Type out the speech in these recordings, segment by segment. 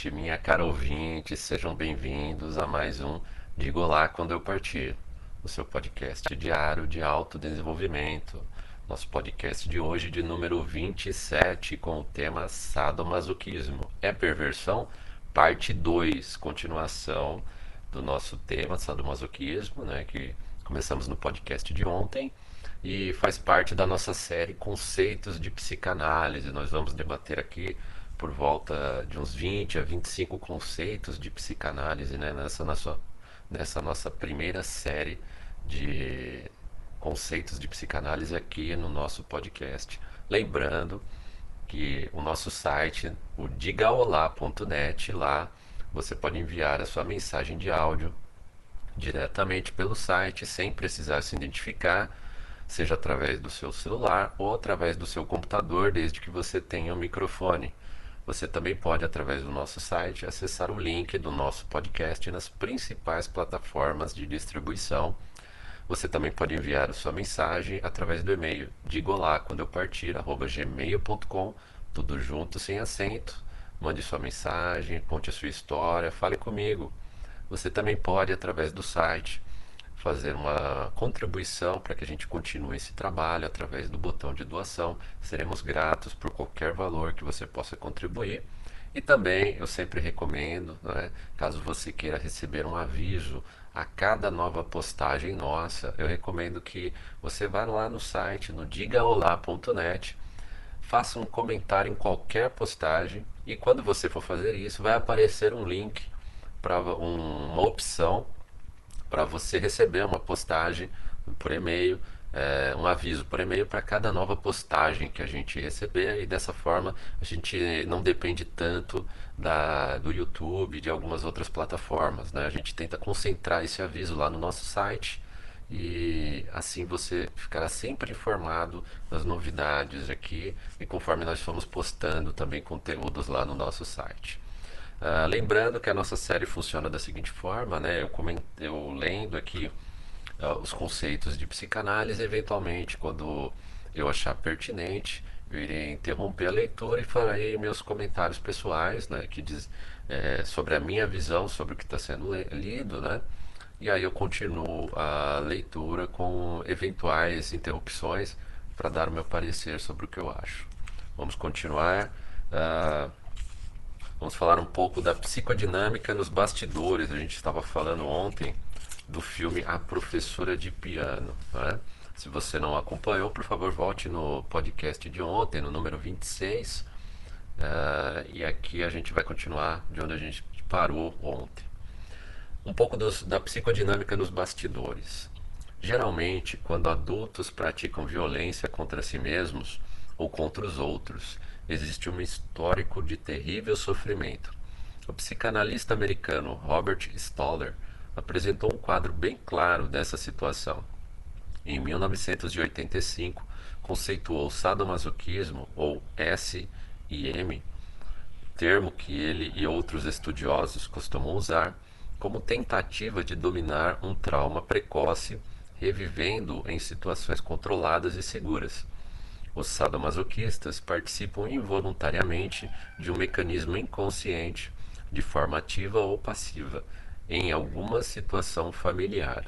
ouvinte, minha cara ouvinte, sejam bem-vindos a mais um Digo Lá Quando Eu Partir, o seu podcast diário de autodesenvolvimento. Nosso podcast de hoje de número 27 com o tema sadomasoquismo. É perversão? Parte 2, continuação do nosso tema sadomasoquismo, né, que começamos no podcast de ontem e faz parte da nossa série Conceitos de Psicanálise. Nós vamos debater aqui por volta de uns 20 a 25 conceitos de psicanálise né, nessa, nossa, nessa nossa primeira série de conceitos de psicanálise aqui no nosso podcast. Lembrando que o nosso site, o digaolá.net, lá você pode enviar a sua mensagem de áudio diretamente pelo site, sem precisar se identificar seja através do seu celular ou através do seu computador, desde que você tenha um microfone. Você também pode, através do nosso site, acessar o link do nosso podcast nas principais plataformas de distribuição. Você também pode enviar a sua mensagem através do e-mail digo lá quando eu partir, gmail.com, tudo junto, sem acento. Mande sua mensagem, conte a sua história, fale comigo. Você também pode, através do site, fazer uma contribuição para que a gente continue esse trabalho através do botão de doação. Seremos gratos por qualquer valor que você possa contribuir. E também eu sempre recomendo, né, caso você queira receber um aviso a cada nova postagem nossa, eu recomendo que você vá lá no site, no digaolá.net, faça um comentário em qualquer postagem e quando você for fazer isso, vai aparecer um link para um, uma opção para você receber uma postagem por e-mail, é, um aviso por e-mail para cada nova postagem que a gente receber e dessa forma a gente não depende tanto da, do YouTube, de algumas outras plataformas. Né? A gente tenta concentrar esse aviso lá no nosso site e assim você ficará sempre informado das novidades aqui e conforme nós formos postando também conteúdos lá no nosso site. Uh, lembrando que a nossa série funciona da seguinte forma, né? Eu, coment... eu lendo aqui uh, os conceitos de psicanálise, eventualmente, quando eu achar pertinente, eu irei interromper a leitura e farei meus comentários pessoais, né? Que diz é, sobre a minha visão sobre o que está sendo lido, né? E aí eu continuo a leitura com eventuais interrupções para dar o meu parecer sobre o que eu acho. Vamos continuar. Uh, Vamos falar um pouco da psicodinâmica nos bastidores. A gente estava falando ontem do filme A Professora de Piano. Né? Se você não acompanhou, por favor, volte no podcast de ontem, no número 26. Uh, eh, e aqui a gente vai continuar de onde a gente parou ontem. Um pouco dos, da psicodinâmica nos bastidores. Geralmente, quando adultos praticam violência contra si mesmos ou contra os outros, existe um histórico de terrível sofrimento. O psicanalista americano Robert Stoller apresentou um quadro bem claro dessa situação. Em 1985, conceituou sadomasoquismo, ou SIM, termo que ele e outros estudiosos costumam usar, como tentativa de dominar um trauma precoce, revivendo em situações controladas e seguras. Os sadomasoquistas participam involuntariamente de um mecanismo inconsciente, de forma ativa ou passiva, em alguma situação familiar.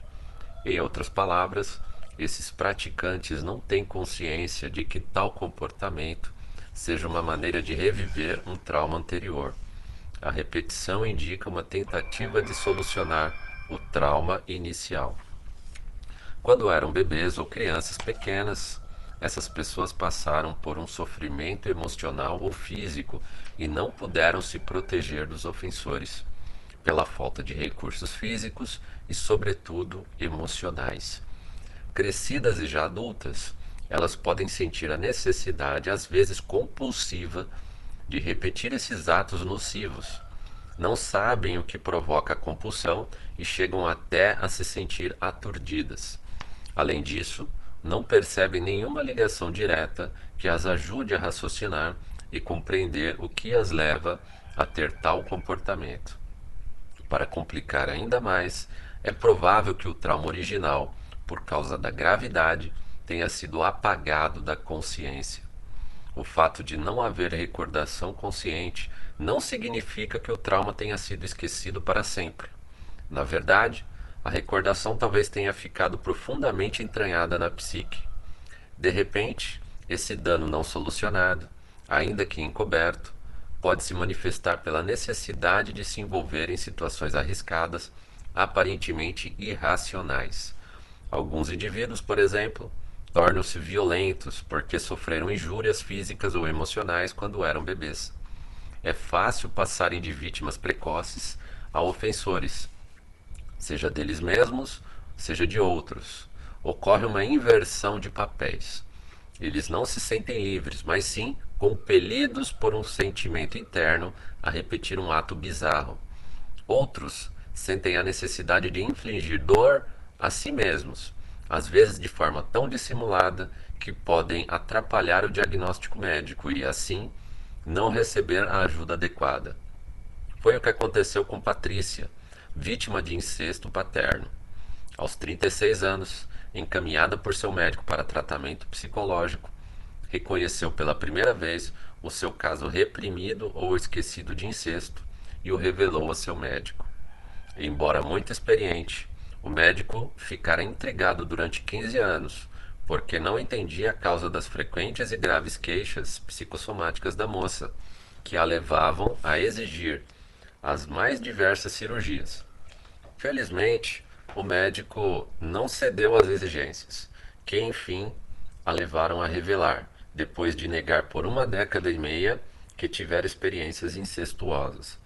Em outras palavras, esses praticantes não têm consciência de que tal comportamento seja uma maneira de reviver um trauma anterior. A repetição indica uma tentativa de solucionar o trauma inicial. Quando eram bebês ou crianças pequenas, essas pessoas passaram por um sofrimento emocional ou físico e não puderam se proteger dos ofensores, pela falta de recursos físicos e, sobretudo, emocionais. Crescidas e já adultas, elas podem sentir a necessidade, às vezes compulsiva, de repetir esses atos nocivos. Não sabem o que provoca a compulsão e chegam até a se sentir aturdidas. Além disso, não percebem nenhuma ligação direta que as ajude a raciocinar e compreender o que as leva a ter tal comportamento. Para complicar ainda mais, é provável que o trauma original, por causa da gravidade, tenha sido apagado da consciência. O fato de não haver recordação consciente não significa que o trauma tenha sido esquecido para sempre. Na verdade, a recordação talvez tenha ficado profundamente entranhada na psique. De repente, esse dano não solucionado, ainda que encoberto, pode se manifestar pela necessidade de se envolver em situações arriscadas, aparentemente irracionais. Alguns indivíduos, por exemplo, tornam-se violentos porque sofreram injúrias físicas ou emocionais quando eram bebês. É fácil passarem de vítimas precoces a ofensores, seja deles mesmos, seja de outros. Ocorre uma inversão de papéis. Eles não se sentem livres, mas sim compelidos por um sentimento interno a repetir um ato bizarro. Outros sentem a necessidade de infligir dor a si mesmos, às vezes de forma tão dissimulada que podem atrapalhar o diagnóstico médico e, assim, não receber a ajuda adequada. Foi o que aconteceu com Patrícia, vítima de incesto paterno. Aos 36 anos, encaminhada por seu médico para tratamento psicológico, reconheceu pela primeira vez o seu caso reprimido ou esquecido de incesto e o revelou a seu médico. Embora muito experiente, o médico ficara intrigado durante 15 anos, porque não entendia a causa das frequentes e graves queixas psicossomáticas da moça, que a levavam a exigir as mais diversas cirurgias. Felizmente, o médico não cedeu às exigências, que enfim a levaram a revelar, depois de negar por uma década e meia que tivera experiências incestuosas.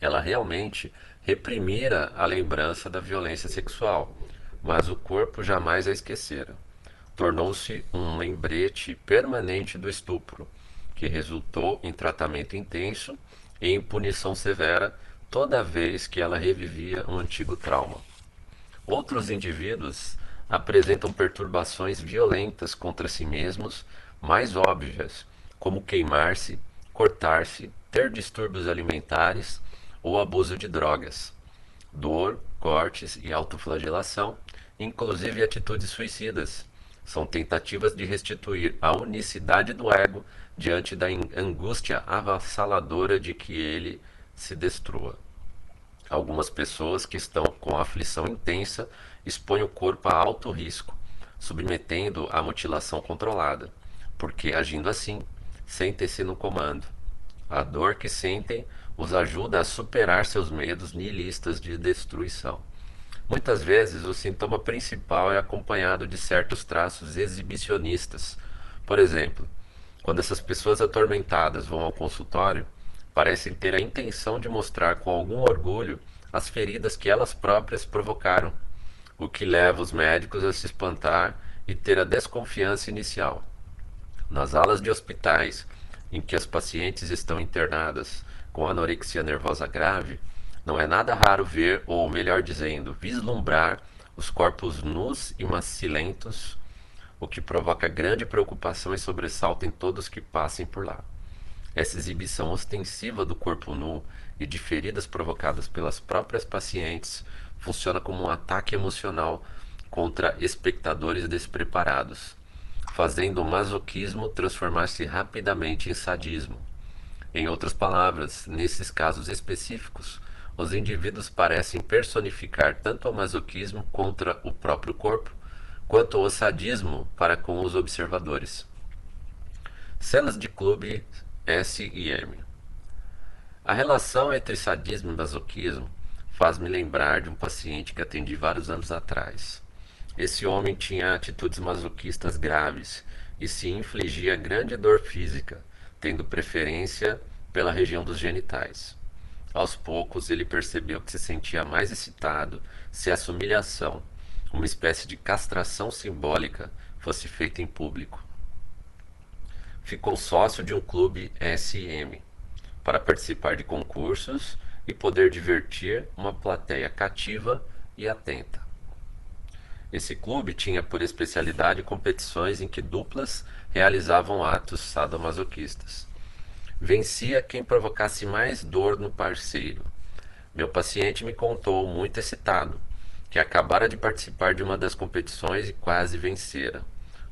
Ela realmente reprimira a lembrança da violência sexual, mas o corpo jamais a esquecera. Tornou-se um lembrete permanente do estupro, que resultou em tratamento intenso em punição severa toda vez que ela revivia um antigo trauma. Outros indivíduos apresentam perturbações violentas contra si mesmos, mais óbvias, como queimar-se, cortar-se, ter distúrbios alimentares, ou abuso de drogas, dor, cortes e autoflagelação, inclusive atitudes suicidas. São tentativas de restituir a unicidade do ego diante da angústia avassaladora de que ele se destrua. Algumas pessoas que estão com aflição intensa expõem o corpo a alto risco, submetendo a mutilação controlada, porque agindo assim, sentem-se no comando. A dor que sentem os ajuda a superar seus medos nihilistas de destruição. Muitas vezes, o sintoma principal é acompanhado de certos traços exibicionistas. Por exemplo, quando essas pessoas atormentadas vão ao consultório, parecem ter a intenção de mostrar com algum orgulho as feridas que elas próprias provocaram, o que leva os médicos a se espantar e ter a desconfiança inicial. Nas alas de hospitais, em que as pacientes estão internadas, com anorexia nervosa grave, não é nada raro ver, ou melhor dizendo, vislumbrar os corpos nus e macilentos, o que provoca grande preocupação e sobressalto em todos que passem por lá. Essa exibição ostensiva do corpo nu e de feridas provocadas pelas próprias pacientes funciona como um ataque emocional contra espectadores despreparados, fazendo o masoquismo transformar-se rapidamente em sadismo. Em outras palavras, nesses casos específicos, os indivíduos parecem personificar tanto o masoquismo contra o próprio corpo, quanto o sadismo para com os observadores. Cenas de clube S e M. A relação entre sadismo e masoquismo faz-me lembrar de um paciente que atendi vários anos atrás. Esse homem tinha atitudes masoquistas graves e se infligia grande dor física, tendo preferência pela região dos genitais. Aos poucos ele percebeu que se sentia mais excitado se essa humilhação, uma espécie de castração simbólica, fosse feita em público. Ficou sócio de um clube SM para participar de concursos e poder divertir uma plateia cativa e atenta. Esse clube tinha por especialidade competições em que duplas realizavam atos sadomasoquistas. Vencia quem provocasse mais dor no parceiro. Meu paciente me contou, muito excitado, que acabara de participar de uma das competições e quase vencera.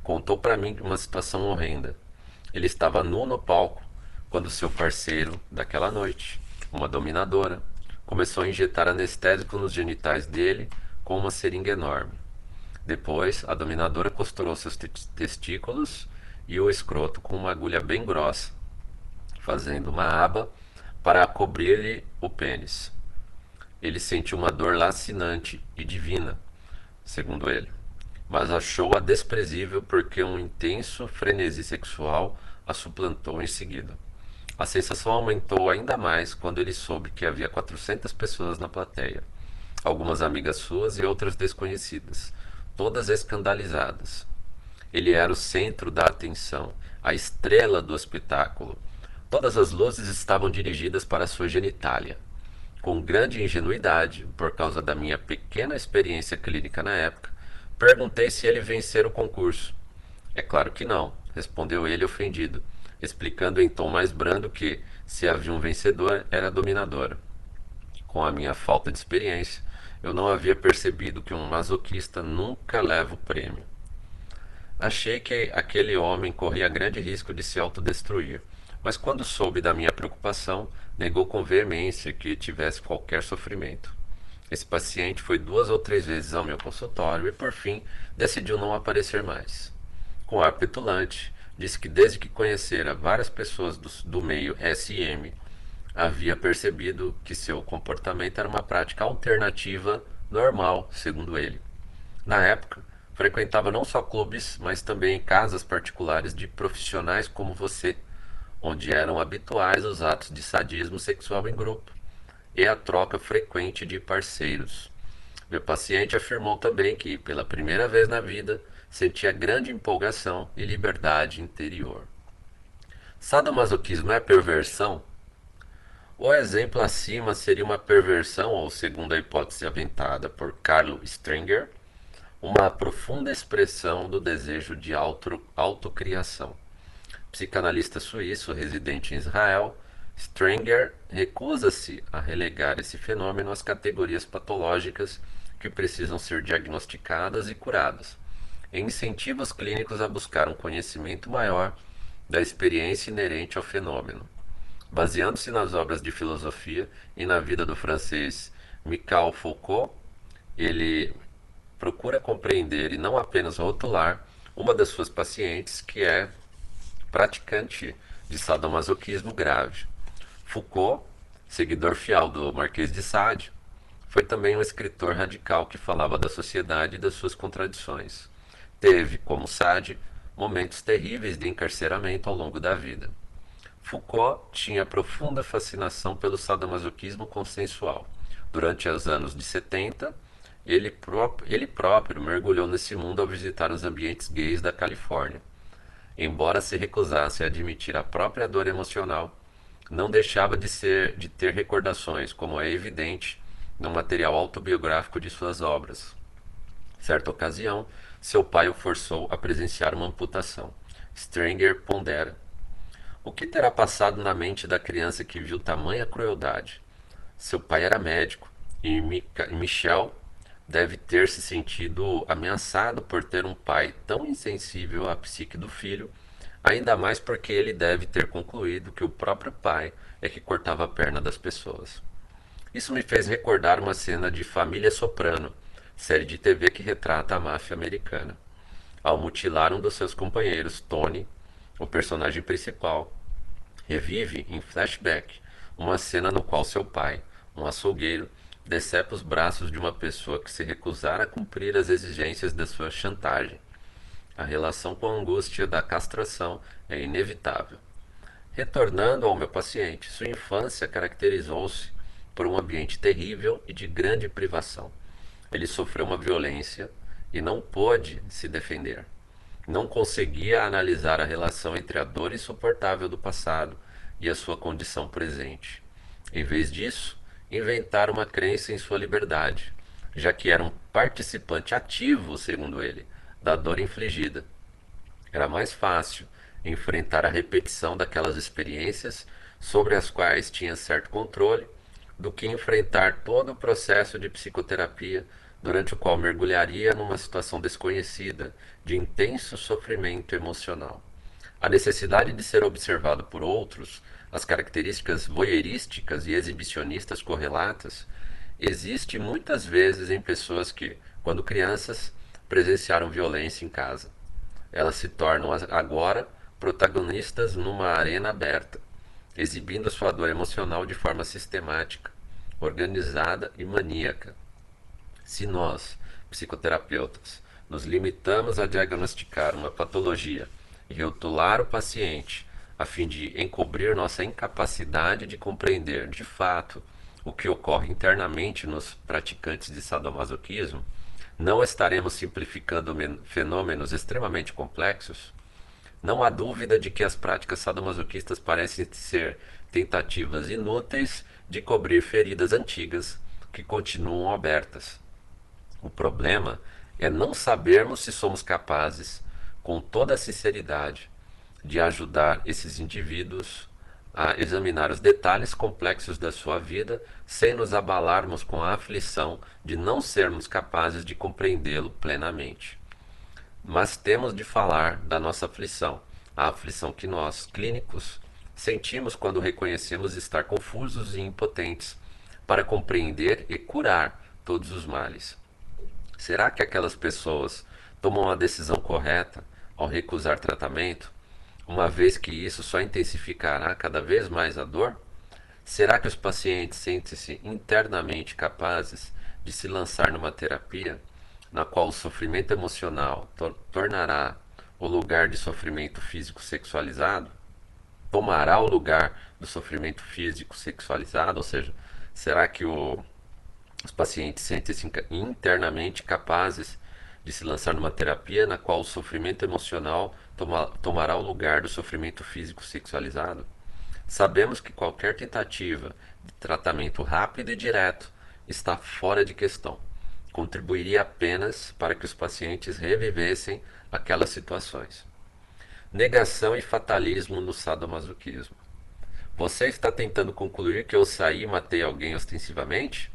Contou para mim uma situação horrenda. Ele estava nu no palco quando seu parceiro daquela noite, uma dominadora, começou a injetar anestésico nos genitais dele com uma seringa enorme. Depois, a dominadora costurou seus testículos e o escroto com uma agulha bem grossa, fazendo uma aba para cobrir-lhe o pênis. Ele sentiu uma dor lacinante e divina, segundo ele, mas achou-a desprezível porque um intenso frenesi sexual a suplantou em seguida. A sensação aumentou ainda mais quando ele soube que havia 400 pessoas na plateia, algumas amigas suas e outras desconhecidas, todas escandalizadas. Ele era o centro da atenção, a estrela do espetáculo. Todas as luzes estavam dirigidas para sua genitália. Com grande ingenuidade, por causa da minha pequena experiência clínica na época, perguntei se ele vencera o concurso. É claro que não, respondeu ele ofendido, explicando em tom mais brando que, se havia um vencedor, era dominadora. Com a minha falta de experiência, eu não havia percebido que um masoquista nunca leva o prêmio. Achei que aquele homem corria grande risco de se autodestruir, mas quando soube da minha preocupação, negou com veemência que tivesse qualquer sofrimento. Esse paciente foi duas ou três vezes ao meu consultório e, por fim, decidiu não aparecer mais. Com ar petulante, disse que desde que conhecera várias pessoas do, do meio SM, havia percebido que seu comportamento era uma prática alternativa normal, segundo ele. Na época, frequentava não só clubes, mas também casas particulares de profissionais como você, onde eram habituais os atos de sadismo sexual em grupo e a troca frequente de parceiros. Meu paciente afirmou também que, pela primeira vez na vida, sentia grande empolgação e liberdade interior. Sadomasoquismo é perversão? O exemplo acima seria uma perversão, ou segundo a hipótese aventada por Carlo Strenger, uma profunda expressão do desejo de auto, autocriação. Psicanalista suíço residente em Israel, Strenger recusa-se a relegar esse fenômeno às categorias patológicas que precisam ser diagnosticadas e curadas, e incentiva os clínicos a buscar um conhecimento maior da experiência inerente ao fenômeno. Baseando-se nas obras de filosofia e na vida do francês Michel Foucault, ele procura compreender e não apenas rotular uma das suas pacientes que é praticante de sadomasoquismo grave. Foucault, seguidor fiel do Marquês de Sade, foi também um escritor radical que falava da sociedade e das suas contradições. Teve, como Sade, momentos terríveis de encarceramento ao longo da vida. Foucault tinha profunda fascinação pelo sadomasoquismo consensual. Durante os anos de 70, ele, ele próprio mergulhou nesse mundo ao visitar os ambientes gays da Califórnia. Embora se recusasse a admitir a própria dor emocional, não deixava de ser de ter recordações, como é evidente no material autobiográfico de suas obras. Certa ocasião, seu pai o forçou a presenciar uma amputação. Stranger pondera. O que terá passado na mente da criança que viu tamanha crueldade? Seu pai era médico e Michel deve ter se sentido ameaçado por ter um pai tão insensível à psique do filho, ainda mais porque ele deve ter concluído que o próprio pai é que cortava a perna das pessoas. Isso me fez recordar uma cena de Família Soprano, série de TV que retrata a máfia americana. Ao mutilar um dos seus companheiros, Tony, o personagem principal, revive em flashback uma cena no qual seu pai, um açougueiro, decepa os braços de uma pessoa que se recusar a cumprir as exigências da sua chantagem. A relação com a angústia da castração é inevitável. Retornando ao meu paciente, sua infância caracterizou-se por um ambiente terrível e de grande privação. Ele sofreu uma violência e não pôde se defender. Não conseguia analisar a relação entre a dor insuportável do passado e a sua condição presente. Em vez disso, inventar uma crença em sua liberdade, já que era um participante ativo, segundo ele, da dor infligida. Era mais fácil enfrentar a repetição daquelas experiências sobre as quais tinha certo controle do que enfrentar todo o processo de psicoterapia durante o qual mergulharia numa situação desconhecida de intenso sofrimento emocional. A necessidade de ser observado por outros, as características voyeurísticas e exibicionistas correlatas, existe muitas vezes em pessoas que, quando crianças, presenciaram violência em casa. Elas se tornam agora protagonistas numa arena aberta, exibindo sua dor emocional de forma sistemática, organizada e maníaca. Se nós, psicoterapeutas, nos limitamos a diagnosticar uma patologia e rotular o paciente a fim de encobrir nossa incapacidade de compreender de fato o que ocorre internamente nos praticantes de sadomasoquismo, não estaremos simplificando fenômenos extremamente complexos? Não há dúvida de que as práticas sadomasoquistas parecem ser tentativas inúteis de cobrir feridas antigas que continuam abertas. O problema é não sabermos se somos capazes, com toda a sinceridade, de ajudar esses indivíduos a examinar os detalhes complexos da sua vida sem nos abalarmos com a aflição de não sermos capazes de compreendê-lo plenamente. Mas temos de falar da nossa aflição, a aflição que nós, clínicos, sentimos quando reconhecemos estar confusos e impotentes para compreender e curar todos os males. Será que aquelas pessoas tomam a decisão correta ao recusar tratamento? Uma vez que isso só intensificará cada vez mais a dor? Será que os pacientes sentem-se internamente capazes de se lançar numa terapia na qual o sofrimento emocional tor tornará o lugar de sofrimento físico sexualizado? Tomará o lugar do sofrimento físico sexualizado? Ou seja, será que o, os pacientes sentem-se internamente capazes de se lançar numa terapia na qual o sofrimento emocional toma, tomará o lugar do sofrimento físico sexualizado? Sabemos que qualquer tentativa de tratamento rápido e direto está fora de questão. Contribuiria apenas para que os pacientes revivessem aquelas situações. Negação e fatalismo no sadomasoquismo. Você está tentando concluir que eu saí e matei alguém ostensivamente?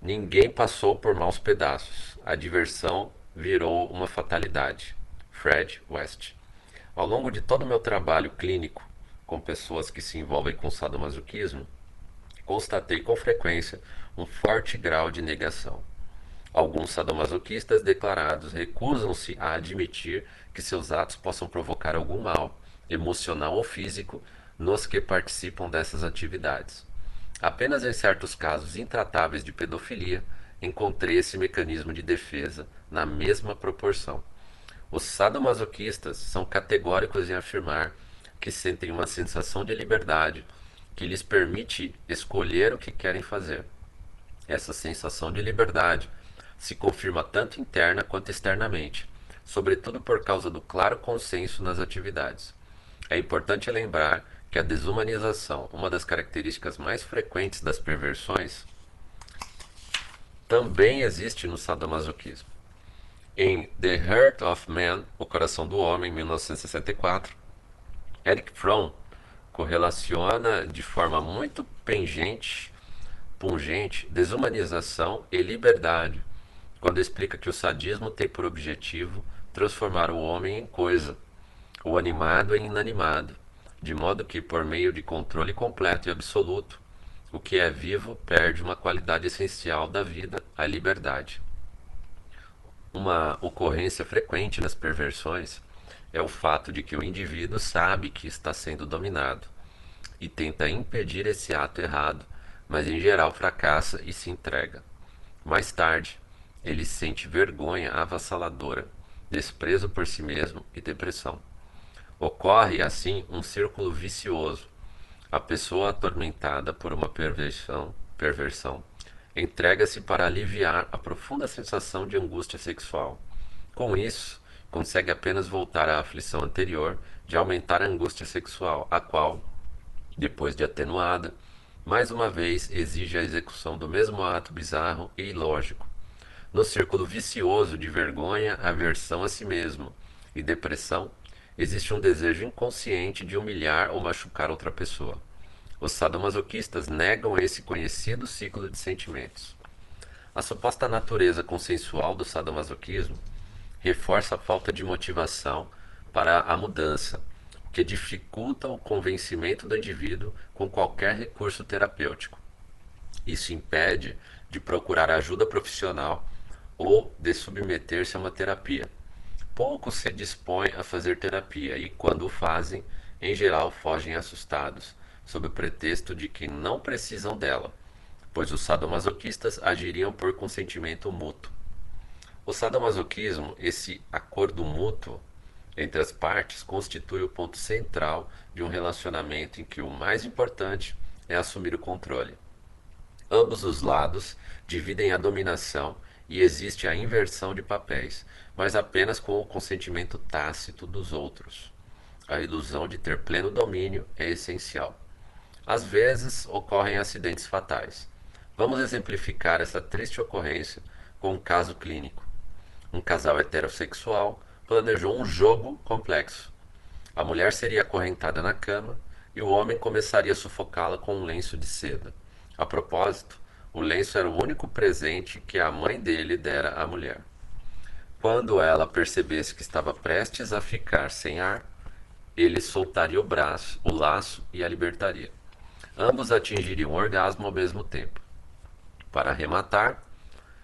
Ninguém passou por maus pedaços. A diversão virou uma fatalidade. Fred West. Ao longo de todo o meu trabalho clínico com pessoas que se envolvem com sadomasoquismo, constatei com frequência um forte grau de negação. Alguns sadomasoquistas declarados recusam-se a admitir que seus atos possam provocar algum mal, emocional ou físico, nos que participam dessas atividades. Apenas em certos casos intratáveis de pedofilia encontrei esse mecanismo de defesa na mesma proporção. Os sadomasoquistas são categóricos em afirmar que sentem uma sensação de liberdade que lhes permite escolher o que querem fazer. Essa sensação de liberdade se confirma tanto interna quanto externamente, sobretudo por causa do claro consenso nas atividades. É importante lembrar que a desumanização, uma das características mais frequentes das perversões, também existe no sadomasoquismo. Em The Heart of Man, O Coração do Homem, 1964, Eric Fromm correlaciona de forma muito pungente, pungente desumanização e liberdade, quando explica que o sadismo tem por objetivo transformar o homem em coisa, o animado em inanimado, de modo que, por meio de controle completo e absoluto, o que é vivo perde uma qualidade essencial da vida, a liberdade. Uma ocorrência frequente nas perversões é o fato de que o indivíduo sabe que está sendo dominado e tenta impedir esse ato errado, mas em geral fracassa e se entrega. Mais tarde, ele sente vergonha avassaladora, desprezo por si mesmo e depressão. Ocorre assim um círculo vicioso. A pessoa atormentada por uma perversão, perversão entrega-se para aliviar a profunda sensação de angústia sexual. Com isso, consegue apenas voltar à aflição anterior de aumentar a angústia sexual, a qual, depois de atenuada, mais uma vez exige a execução do mesmo ato bizarro e ilógico. No círculo vicioso de vergonha, aversão a si mesmo e depressão, existe um desejo inconsciente de humilhar ou machucar outra pessoa. Os sadomasoquistas negam esse conhecido ciclo de sentimentos. A suposta natureza consensual do sadomasoquismo reforça a falta de motivação para a mudança, que dificultam o convencimento do indivíduo com qualquer recurso terapêutico. Isso impede de procurar ajuda profissional ou de submeter-se a uma terapia. Poucos se dispõem a fazer terapia e, quando o fazem, em geral fogem assustados, sob o pretexto de que não precisam dela, pois os sadomasoquistas agiriam por consentimento mútuo. O sadomasoquismo, esse acordo mútuo entre as partes, constitui o ponto central de um relacionamento em que o mais importante é assumir o controle. Ambos os lados dividem a dominação e existe a inversão de papéis, mas apenas com o consentimento tácito dos outros. A ilusão de ter pleno domínio é essencial. Às vezes ocorrem acidentes fatais. Vamos exemplificar essa triste ocorrência com um caso clínico. Um casal heterossexual planejou um jogo complexo. A mulher seria acorrentada na cama e o homem começaria a sufocá-la com um lenço de seda. A propósito, o lenço era o único presente que a mãe dele dera à mulher. Quando ela percebesse que estava prestes a ficar sem ar, ele soltaria o braço, o laço e a libertaria. Ambos atingiriam orgasmo ao mesmo tempo. Para arrematar,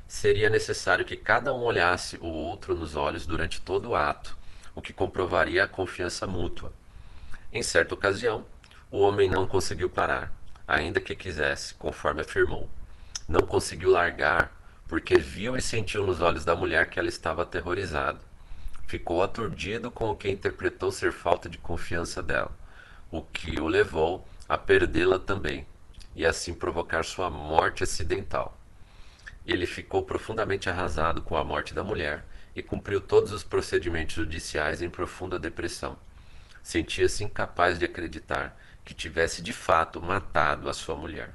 seria necessário que cada um olhasse o outro nos olhos durante todo o ato, o que comprovaria a confiança mútua. Em certa ocasião, o homem não conseguiu parar, ainda que quisesse, conforme afirmou. Não conseguiu largar, porque viu e sentiu nos olhos da mulher que ela estava aterrorizada. Ficou aturdido com o que interpretou ser falta de confiança dela, o que o levou a perdê-la também, e assim provocar sua morte acidental. Ele ficou profundamente arrasado com a morte da mulher e cumpriu todos os procedimentos judiciais em profunda depressão. Sentia-se incapaz de acreditar que tivesse de fato matado a sua mulher.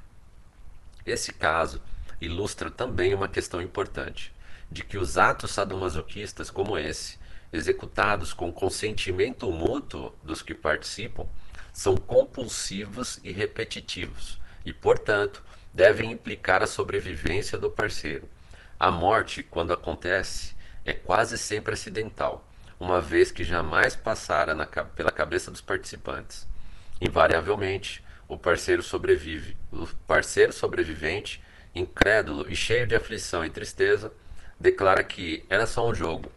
Esse caso ilustra também uma questão importante, de que os atos sadomasoquistas como esse, executados com consentimento mútuo dos que participam, são compulsivos e repetitivos e, portanto, devem implicar a sobrevivência do parceiro. A morte, quando acontece, é quase sempre acidental, uma vez que jamais passara na, pela cabeça dos participantes. Invariavelmente, o parceiro sobrevive. O parceiro sobrevivente, incrédulo e cheio de aflição e tristeza, declara que era só um jogo.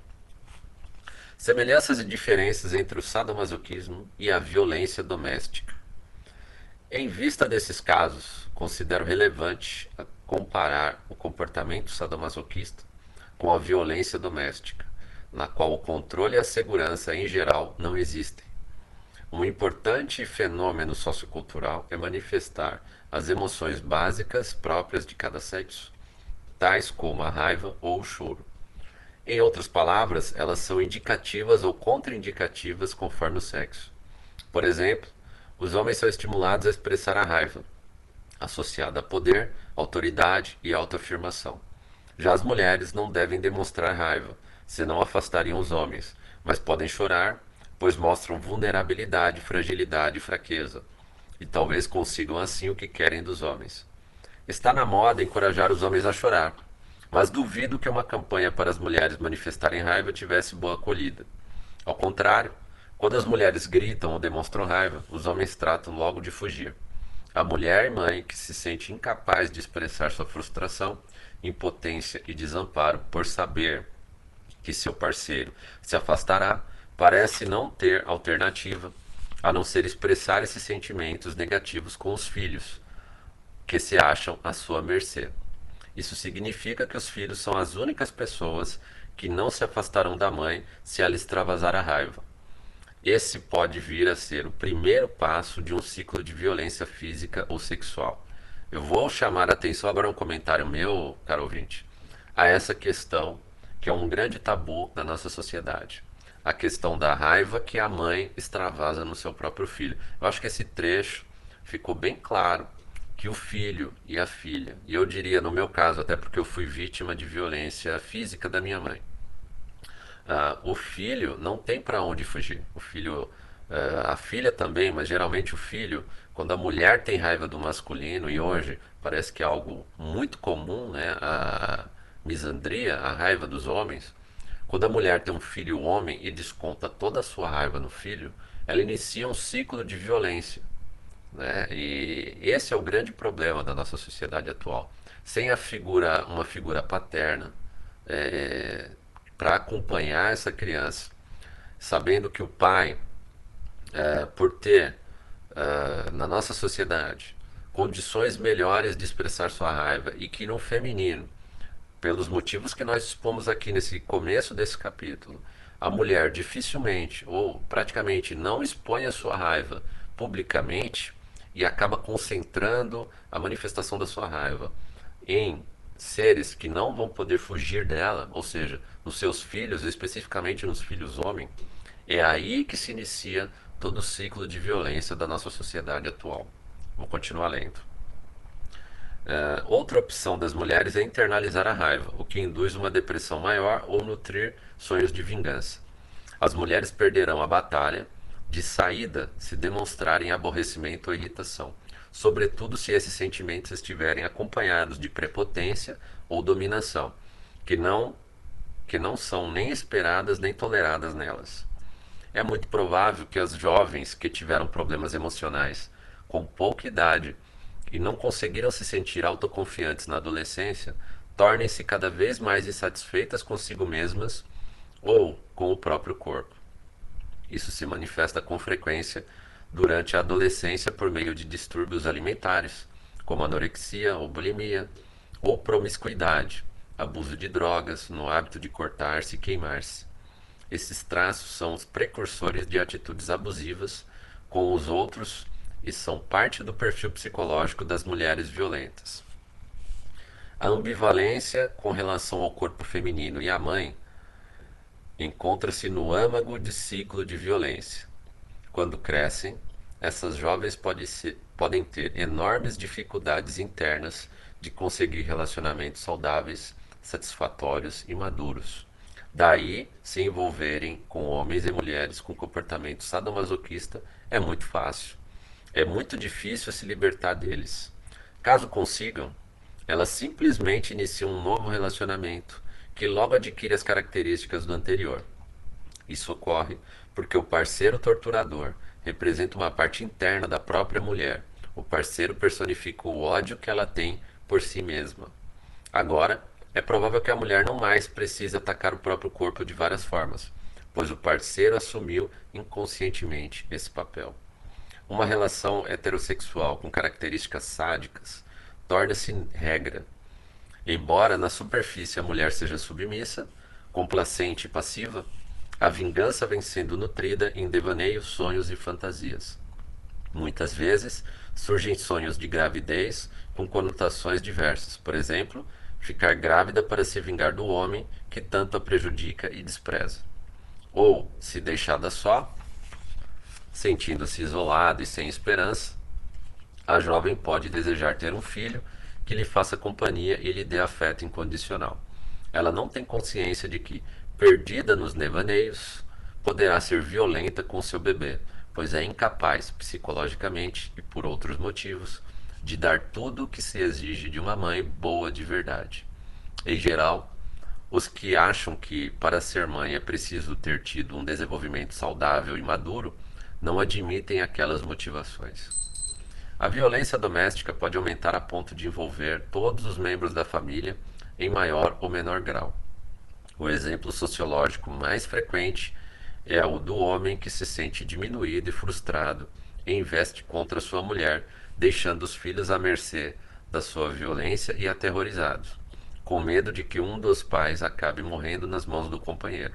Semelhanças e diferenças entre o sadomasoquismo e a violência doméstica. Em vista desses casos, considero relevante comparar o comportamento sadomasoquista com a violência doméstica, na qual o controle e a segurança em geral não existem. Um importante fenômeno sociocultural é manifestar as emoções básicas próprias de cada sexo, tais como a raiva ou o choro. Em outras palavras, elas são indicativas ou contraindicativas conforme o sexo. Por exemplo, os homens são estimulados a expressar a raiva, associada a poder, autoridade e autoafirmação. Já as mulheres não devem demonstrar raiva, senão afastariam os homens, mas podem chorar, pois mostram vulnerabilidade, fragilidade e fraqueza, e talvez consigam assim o que querem dos homens. Está na moda encorajar os homens a chorar, mas duvido que uma campanha para as mulheres manifestarem raiva tivesse boa acolhida. Ao contrário, quando as mulheres gritam ou demonstram raiva, os homens tratam logo de fugir. A mulher mãe que se sente incapaz de expressar sua frustração, impotência e desamparo por saber que seu parceiro se afastará, parece não ter alternativa a não ser expressar esses sentimentos negativos com os filhos, que se acham à sua mercê. Isso significa que os filhos são as únicas pessoas que não se afastarão da mãe se ela extravasar a raiva. Esse pode vir a ser o primeiro passo de um ciclo de violência física ou sexual. Eu vou chamar a atenção agora um comentário meu, caro ouvinte, a essa questão que é um grande tabu na nossa sociedade. A questão da raiva que a mãe extravasa no seu próprio filho. Eu acho que esse trecho ficou bem claro que o filho e a filha, e eu diria no meu caso, até porque eu fui vítima de violência física da minha mãe, Uh, o filho não tem para onde fugir. O filho, uh, a filha também, mas geralmente o filho, quando a mulher tem raiva do masculino, e hoje parece que é algo muito comum, né? A misandria, a raiva dos homens. Quando a mulher tem um filho homem e desconta toda a sua raiva no filho, ela inicia um ciclo de violência. Né? E esse é o grande problema da nossa sociedade atual. Sem a figura, uma figura paterna é, para acompanhar essa criança, sabendo que o pai, é, por ter é, na nossa sociedade condições melhores de expressar sua raiva e que no feminino, pelos motivos que nós expomos aqui nesse começo desse capítulo, a mulher dificilmente ou praticamente não expõe a sua raiva publicamente e acaba concentrando a manifestação da sua raiva em seres que não vão poder fugir dela, ou seja, nos seus filhos, especificamente nos filhos homens, é aí que se inicia todo o ciclo de violência da nossa sociedade atual. Vou continuar lendo. Uh, outra opção das mulheres é internalizar a raiva, o que induz uma depressão maior ou nutrir sonhos de vingança. As mulheres perderão a batalha de saída se demonstrarem aborrecimento ou irritação, sobretudo se esses sentimentos estiverem acompanhados de prepotência ou dominação, que não que não são nem esperadas nem toleradas nelas. É muito provável que as jovens que tiveram problemas emocionais com pouca idade e não conseguiram se sentir autoconfiantes na adolescência, tornem-se cada vez mais insatisfeitas consigo mesmas ou com o próprio corpo. Isso se manifesta com frequência durante a adolescência por meio de distúrbios alimentares, como anorexia ou bulimia, ou promiscuidade, abuso de drogas, no hábito de cortar-se e queimar-se. Esses traços são os precursores de atitudes abusivas com os outros e são parte do perfil psicológico das mulheres violentas. A ambivalência com relação ao corpo feminino e à mãe encontra-se no âmago de ciclo de violência. Quando crescem, essas jovens podem, ser, podem ter enormes dificuldades internas de conseguir relacionamentos saudáveis, satisfatórios e maduros. Daí, se envolverem com homens e mulheres com comportamento sadomasoquista é muito fácil é muito difícil se libertar deles. Caso consigam, elas simplesmente iniciam um novo relacionamento que logo adquire as características do anterior. Isso ocorre porque o parceiro torturador representa uma parte interna da própria mulher. O parceiro personifica o ódio que ela tem por si mesma. Agora, é provável que a mulher não mais precise atacar o próprio corpo de várias formas, pois o parceiro assumiu inconscientemente esse papel. Uma relação heterossexual com características sádicas torna-se regra. Embora na superfície a mulher seja submissa, complacente e passiva, a vingança vem sendo nutrida em devaneios, sonhos e fantasias. Muitas vezes surgem sonhos de gravidez com conotações diversas, por exemplo, ficar grávida para se vingar do homem que tanto a prejudica e despreza. Ou, se deixada só, Sentindo-se isolado e sem esperança, a jovem pode desejar ter um filho que lhe faça companhia e lhe dê afeto incondicional. Ela não tem consciência de que, perdida nos devaneios, poderá ser violenta com seu bebê, pois é incapaz, psicologicamente e por outros motivos, de dar tudo o que se exige de uma mãe boa de verdade. Em geral, os que acham que para ser mãe é preciso ter tido um desenvolvimento saudável e maduro não admitem aquelas motivações. A violência doméstica pode aumentar a ponto de envolver todos os membros da família em maior ou menor grau. O exemplo sociológico mais frequente é o do homem que se sente diminuído e frustrado e investe contra sua mulher, deixando os filhos à mercê da sua violência e aterrorizados, com medo de que um dos pais acabe morrendo nas mãos do companheiro.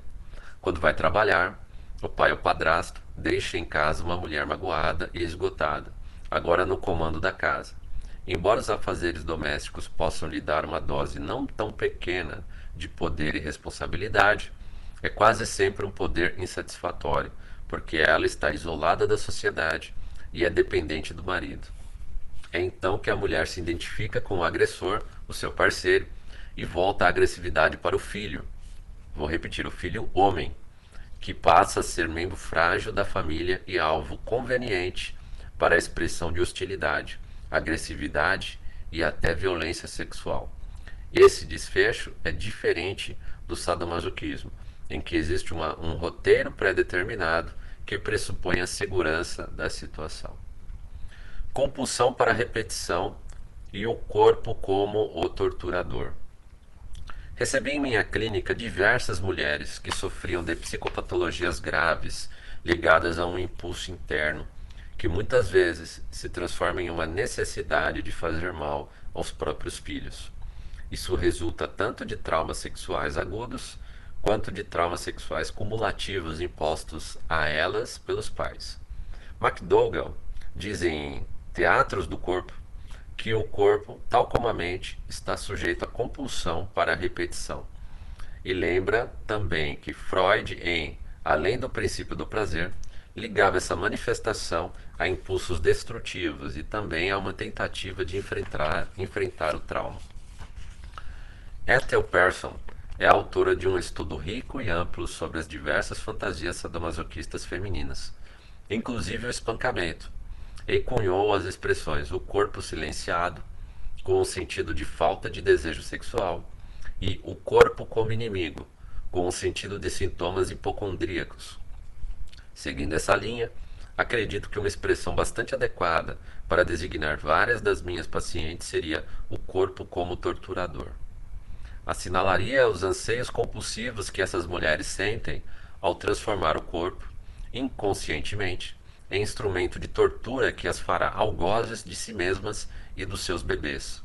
Quando vai trabalhar, o pai ou padrasto deixa em casa uma mulher magoada e esgotada, agora no comando da casa. Embora os afazeres domésticos possam lhe dar uma dose não tão pequena de poder e responsabilidade, é quase sempre um poder insatisfatório, porque ela está isolada da sociedade e é dependente do marido. É então que a mulher se identifica com o agressor, o seu parceiro, e volta a agressividade para o filho. Vou repetir: o filho homem, que passa a ser membro frágil da família e alvo conveniente para a expressão de hostilidade, agressividade e até violência sexual. Esse desfecho é diferente do sadomasoquismo, em que existe uma, um roteiro pré-determinado que pressupõe a segurança da situação. Compulsão para repetição e o corpo como o torturador. Recebi em minha clínica diversas mulheres que sofriam de psicopatologias graves ligadas a um impulso interno, que muitas vezes se transforma em uma necessidade de fazer mal aos próprios filhos. Isso resulta tanto de traumas sexuais agudos quanto de traumas sexuais cumulativos impostos a elas pelos pais. McDougall diz em Teatros do Corpo que o corpo, tal como a mente, está sujeito à compulsão para a repetição. E lembra também que Freud, em Além do Princípio do Prazer, ligava essa manifestação a impulsos destrutivos e também a uma tentativa de enfrentar, enfrentar o trauma. Ethel Persson é autora de um estudo rico e amplo sobre as diversas fantasias sadomasoquistas femininas, inclusive o espancamento, e cunhou as expressões o corpo silenciado, com o sentido de falta de desejo sexual, e o corpo como inimigo, com o sentido de sintomas hipocondríacos. Seguindo essa linha, acredito que uma expressão bastante adequada para designar várias das minhas pacientes seria o corpo como torturador. Assinalaria os anseios compulsivos que essas mulheres sentem ao transformar o corpo, inconscientemente, é instrumento de tortura que as fará algozes de si mesmas e dos seus bebês.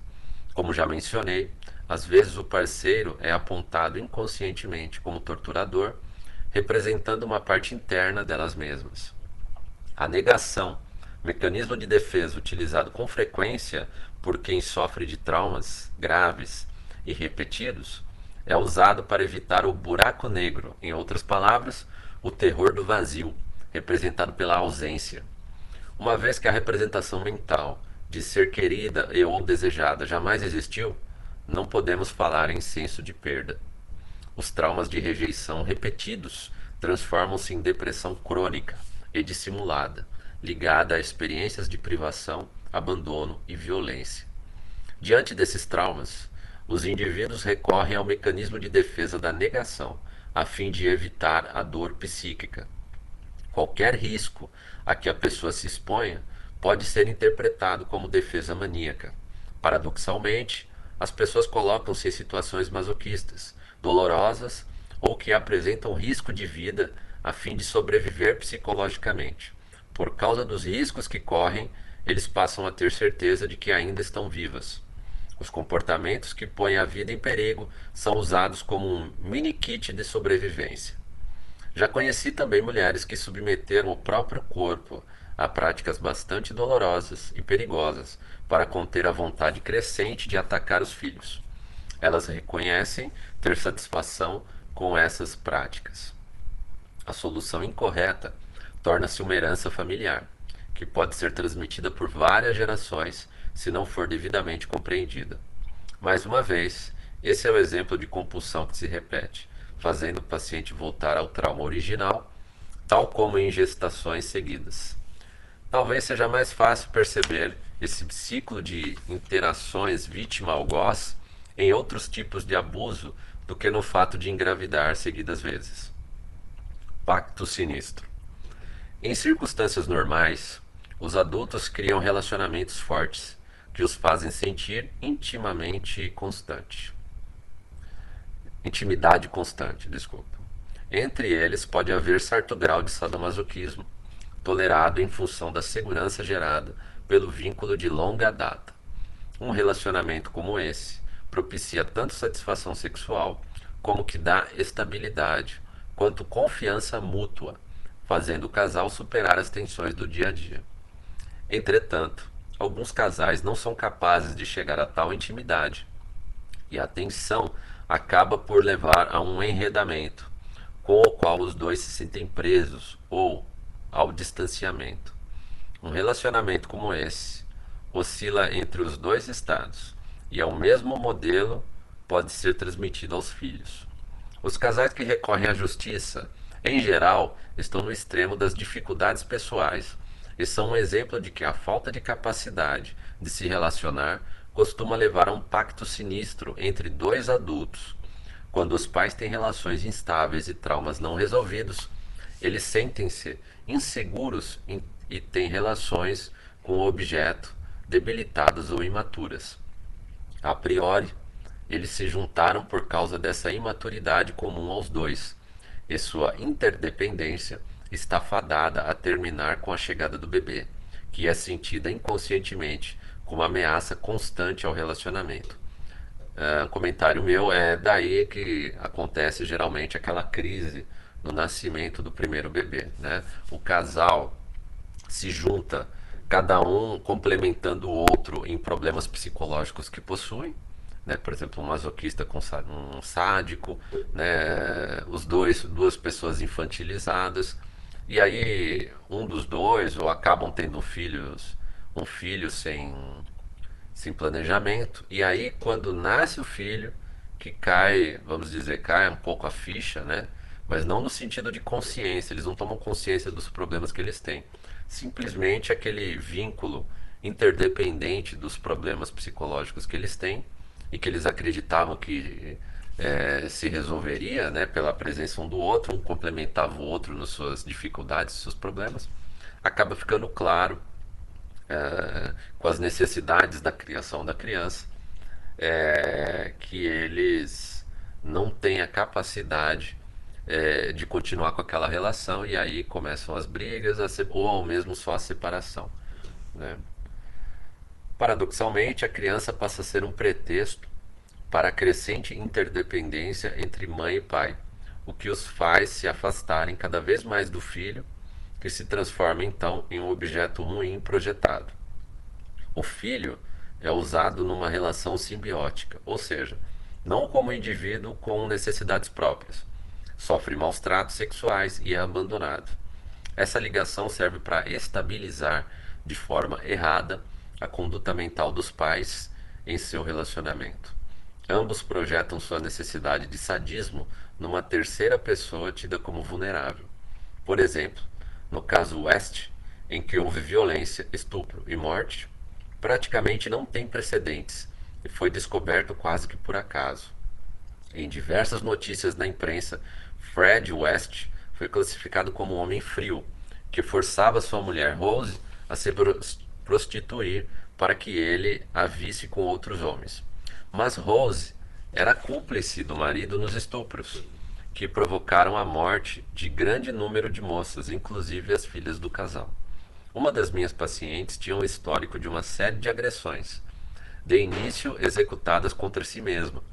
Como já mencionei, às vezes o parceiro é apontado inconscientemente como torturador, representando uma parte interna delas mesmas. A negação, mecanismo de defesa utilizado com frequência por quem sofre de traumas graves e repetidos, é usado para evitar o buraco negro, em outras palavras, o terror do vazio, representado pela ausência. Uma vez que a representação mental de ser querida e ou desejada jamais existiu, não podemos falar em senso de perda. Os traumas de rejeição repetidos transformam-se em depressão crônica e dissimulada, ligada a experiências de privação, abandono e violência. Diante desses traumas, os indivíduos recorrem ao mecanismo de defesa da negação, a fim de evitar a dor psíquica, Qualquer risco a que a pessoa se exponha pode ser interpretado como defesa maníaca. Paradoxalmente, as pessoas colocam-se em situações masoquistas, dolorosas ou que apresentam risco de vida a fim de sobreviver psicologicamente. Por causa dos riscos que correm, eles passam a ter certeza de que ainda estão vivas. Os comportamentos que põem a vida em perigo são usados como um mini kit de sobrevivência. Já conheci também mulheres que submeteram o próprio corpo a práticas bastante dolorosas e perigosas para conter a vontade crescente de atacar os filhos. Elas reconhecem ter satisfação com essas práticas. A solução incorreta torna-se uma herança familiar, que pode ser transmitida por várias gerações se não for devidamente compreendida. Mais uma vez, esse é o exemplo de compulsão que se repete fazendo o paciente voltar ao trauma original, tal como em gestações seguidas. Talvez seja mais fácil perceber esse ciclo de interações vítima-algoz em outros tipos de abuso do que no fato de engravidar seguidas vezes. Pacto sinistro. Em circunstâncias normais, os adultos criam relacionamentos fortes que os fazem sentir intimamente constante intimidade constante, desculpa. Entre eles pode haver certo grau de sadomasoquismo, tolerado em função da segurança gerada pelo vínculo de longa data. Um relacionamento como esse propicia tanto satisfação sexual como que dá estabilidade, quanto confiança mútua, fazendo o casal superar as tensões do dia a dia. Entretanto, alguns casais não são capazes de chegar a tal intimidade, e a tensão acaba por levar a um enredamento, com o qual os dois se sentem presos ou ao distanciamento. Um relacionamento como esse oscila entre os dois estados e é o mesmo modelo pode ser transmitido aos filhos. Os casais que recorrem à justiça, em geral, estão no extremo das dificuldades pessoais e são um exemplo de que a falta de capacidade de se relacionar costuma levar a um pacto sinistro entre dois adultos. Quando os pais têm relações instáveis e traumas não resolvidos, eles sentem-se inseguros e têm relações com o objeto debilitadas ou imaturas. A priori, eles se juntaram por causa dessa imaturidade comum aos dois, e sua interdependência está fadada a terminar com a chegada do bebê, que é sentida inconscientemente como ameaça constante ao relacionamento. Uh, comentário meu é daí que acontece geralmente aquela crise no nascimento do primeiro bebê. Né? O casal se junta, cada um complementando o outro em problemas psicológicos que possuem. Né? Por exemplo, um masoquista com um sádico, né? os dois, duas pessoas infantilizadas. E aí um dos dois ou acabam tendo filhos, um filho sem, sem planejamento. E aí quando nasce o filho, que cai, vamos dizer, cai um pouco a ficha, né? Mas não no sentido de consciência, eles não tomam consciência dos problemas que eles têm simplesmente aquele vínculo interdependente dos problemas psicológicos que eles têm e que eles acreditavam que é, se resolveria né, pela presença um do outro, um complementava o outro nas suas dificuldades, seus problemas, acaba ficando claro é, com as necessidades da criação da criança é, que eles não têm a capacidade é, de continuar com aquela relação e aí começam as brigas ou mesmo só a separação. Né? Paradoxalmente, a criança passa a ser um pretexto para a crescente interdependência entre mãe e pai, o que os faz se afastarem cada vez mais do filho, que se transforma então em um objeto ruim projetado. O filho é usado numa relação simbiótica, ou seja, não como indivíduo com necessidades próprias, sofre maus tratos sexuais e é abandonado. Essa ligação serve para estabilizar de forma errada a conduta mental dos pais em seu relacionamento. Ambos projetam sua necessidade de sadismo numa terceira pessoa tida como vulnerável. Por exemplo, no caso West, em que houve violência, estupro e morte, praticamente não tem precedentes e foi descoberto quase que por acaso. Em diversas notícias na imprensa Fred West foi classificado como um homem frio, que forçava sua mulher Rose a se prostituir para que ele a visse com outros homens. Mas Rose era cúmplice do marido nos estupros, que provocaram a morte de grande número de moças, inclusive as filhas do casal. Uma das minhas pacientes tinha um histórico de uma série de agressões, de início executadas contra si mesma,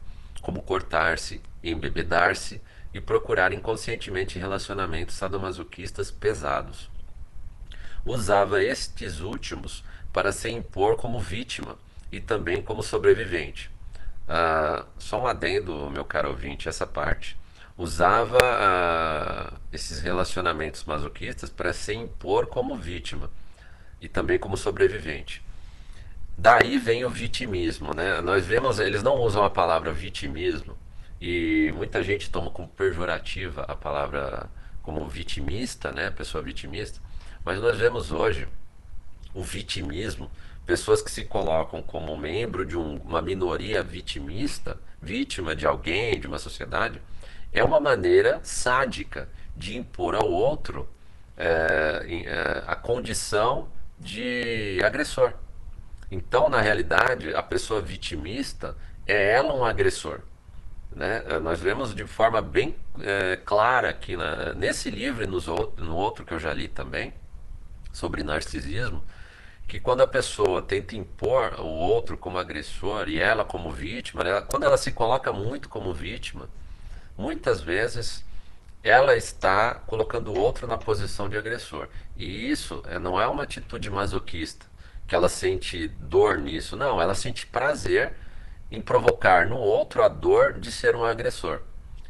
como cortar-se, embebedar-se e procurar inconscientemente relacionamentos sadomasoquistas pesados. Usava estes últimos para se impor como vítima e também como sobrevivente. Ah, só um adendo, meu caro ouvinte, essa parte. Usava ah, esses relacionamentos masoquistas para se impor como vítima e também como sobrevivente. Daí vem o vitimismo, né? Nós vemos, eles não usam a palavra vitimismo e muita gente toma como pejorativa a palavra como vitimista, né? Pessoa vitimista. Mas nós vemos hoje o vitimismo, pessoas que se colocam como membro de um, uma minoria vitimista, vítima de alguém, de uma sociedade, é uma maneira sádica de impor ao outro é, é, a condição de agressor. Então, na realidade, a pessoa vitimista é ela um agressor. Né? Nós vemos de forma bem é, clara aqui na, nesse livro e nos no outro que eu já li também, sobre narcisismo, que quando a pessoa tenta impor o outro como agressor e ela como vítima, ela, quando ela se coloca muito como vítima, muitas vezes ela está colocando o outro na posição de agressor. E isso é, não é uma atitude masoquista, que ela sente dor nisso, não, ela sente prazer em provocar no outro a dor de ser um agressor.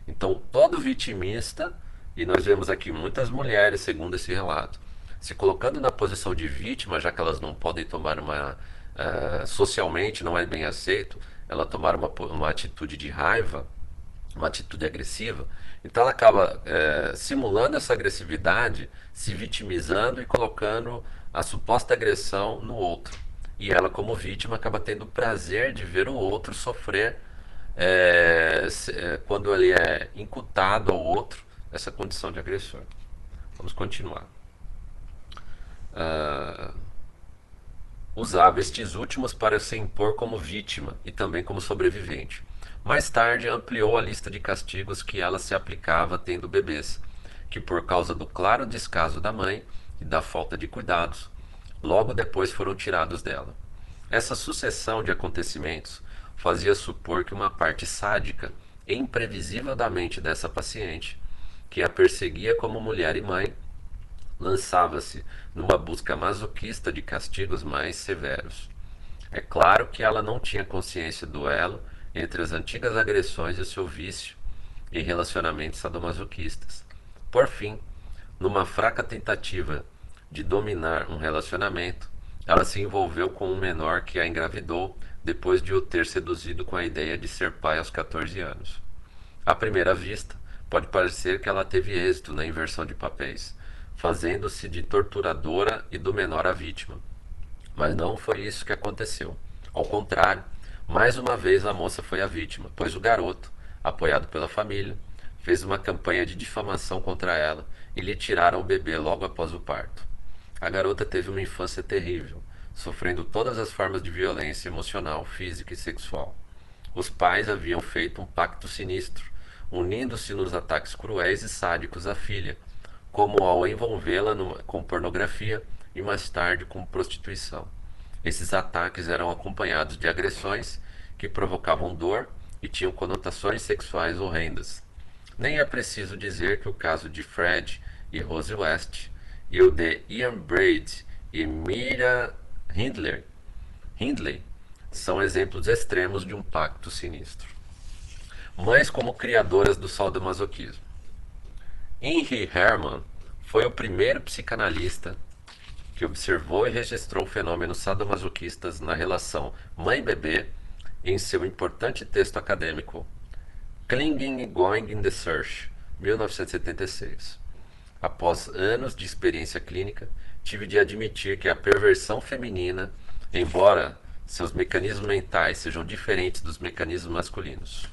Então, todo vitimista, e nós vemos aqui muitas mulheres, segundo esse relato, se colocando na posição de vítima, já que elas não podem tomar uma. Uh, socialmente não é bem aceito, ela tomar uma, uma atitude de raiva, uma atitude agressiva, então ela acaba uh, simulando essa agressividade, se vitimizando e colocando a suposta agressão no outro. E ela, como vítima, acaba tendo o prazer de ver o outro sofrer é, quando ele é incutado ao outro essa condição de agressor. Vamos continuar. Uh, usava estes últimos para se impor como vítima e também como sobrevivente. Mais tarde, ampliou a lista de castigos que ela se aplicava tendo bebês, que por causa do claro descaso da mãe e da falta de cuidados, logo depois foram tirados dela. Essa sucessão de acontecimentos fazia supor que uma parte sádica e imprevisível da mente dessa paciente, que a perseguia como mulher e mãe, lançava-se numa busca masoquista de castigos mais severos. É claro que ela não tinha consciência do elo entre as antigas agressões e o seu vício em relacionamentos sadomasoquistas. Por fim, numa fraca tentativa de dominar um relacionamento, ela se envolveu com um menor que a engravidou depois de o ter seduzido com a ideia de ser pai aos 14 anos. À primeira vista, pode parecer que ela teve êxito na inversão de papéis, fazendo-se de torturadora e do menor a vítima. Mas não foi isso que aconteceu. Ao contrário, mais uma vez a moça foi a vítima, pois o garoto, apoiado pela família, fez uma campanha de difamação contra ela e lhe tiraram o bebê logo após o parto. A garota teve uma infância terrível, sofrendo todas as formas de violência emocional, física e sexual. Os pais haviam feito um pacto sinistro, unindo-se nos ataques cruéis e sádicos à filha, como ao envolvê-la com pornografia e mais tarde com prostituição. Esses ataques eram acompanhados de agressões que provocavam dor e tinham conotações sexuais horrendas. Nem é preciso dizer que o caso de Fred e Rose West e o de Ian Braid e Mira Hindley, Hindley são exemplos extremos de um pacto sinistro. Mães como criadoras do sadomasoquismo. Henry Herman foi o primeiro psicanalista que observou e registrou fenômenos sadomasoquistas na relação mãe-bebê em seu importante texto acadêmico Clinging Going in the Search, 1976. Após anos de experiência clínica, tive de admitir que a perversão feminina, embora seus mecanismos mentais sejam diferentes dos mecanismos masculinos,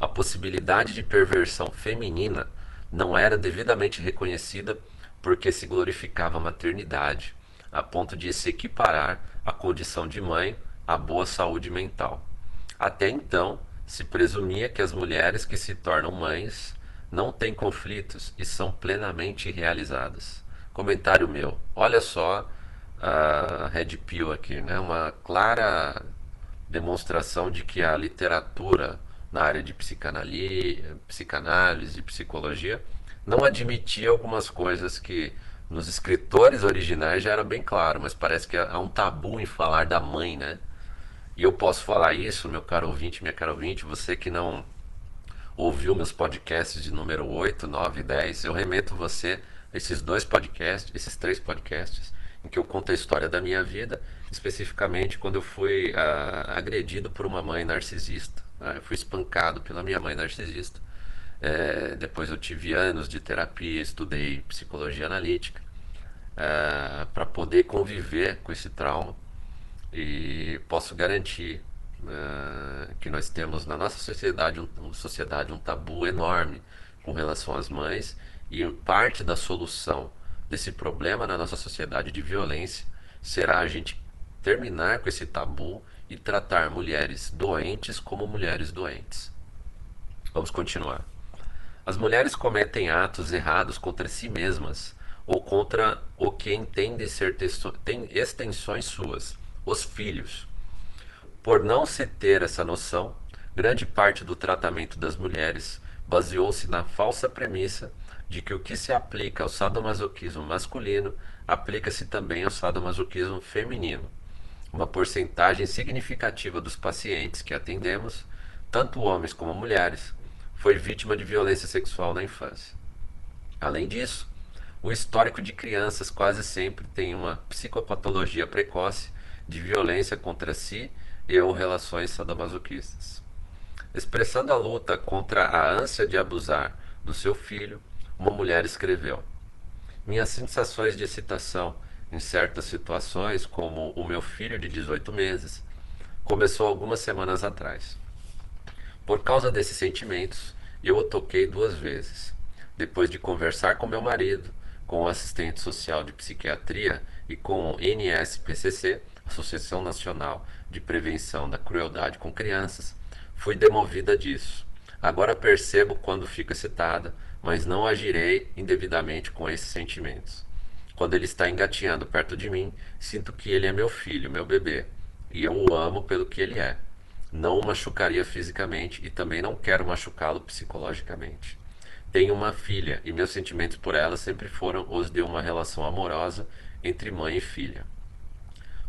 a possibilidade de perversão feminina não era devidamente reconhecida porque se glorificava a maternidade, a ponto de se equiparar a condição de mãe à boa saúde mental. Até então, se presumia que as mulheres que se tornam mães não têm conflitos e são plenamente realizadas. Comentário meu. Olha só a Red Pill aqui, né? Uma clara demonstração de que a literatura na área de psicanálise, e psicologia não admitia algumas coisas que nos escritores originais já era bem claro, mas parece que há um tabu em falar da mãe, né? E eu posso falar isso, meu caro ouvinte, minha cara ouvinte, você que não ouviu meus podcasts de número 8, 9 e 10, eu remeto você a esses dois podcasts, esses três podcasts, em que eu conto a história da minha vida, especificamente quando eu fui uh, agredido por uma mãe narcisista. Uh, eu fui espancado pela minha mãe narcisista. É, depois eu tive anos de terapia, estudei psicologia analítica é, para poder conviver com esse trauma e posso garantir é, que nós temos na nossa sociedade um, uma sociedade um tabu enorme com relação às mães e parte da solução desse problema na nossa sociedade de violência será a gente terminar com esse tabu e tratar mulheres doentes como mulheres doentes. Vamos continuar. As mulheres cometem atos errados contra si mesmas ou contra o que entende ser extensões suas, os filhos. Por não se ter essa noção, grande parte do tratamento das mulheres baseou-se na falsa premissa de que o que se aplica ao sadomasoquismo masculino aplica-se também ao sadomasoquismo feminino. Uma porcentagem significativa dos pacientes que atendemos, tanto homens como mulheres, foi vítima de violência sexual na infância. Além disso, o histórico de crianças quase sempre tem uma psicopatologia precoce de violência contra si e ou relações sadomasoquistas. Expressando a luta contra a ânsia de abusar do seu filho, uma mulher escreveu: Minhas sensações de excitação em certas situações, como o meu filho de 18 meses, começou algumas semanas atrás. Por causa desses sentimentos, eu o toquei duas vezes. depois de conversar com meu marido, com o assistente social de psiquiatria e com o NSPCC, Associação Nacional de Prevenção da Crueldade com Crianças, fui demovida disso. Agora percebo quando fico excitada, mas não agirei indevidamente com esses sentimentos. Quando ele está engatinhando perto de mim, sinto que ele é meu filho, meu bebê, e eu o amo pelo que ele é. Não o machucaria fisicamente e também não quero machucá-lo psicologicamente. Tenho uma filha e meus sentimentos por ela sempre foram os de uma relação amorosa entre mãe e filha.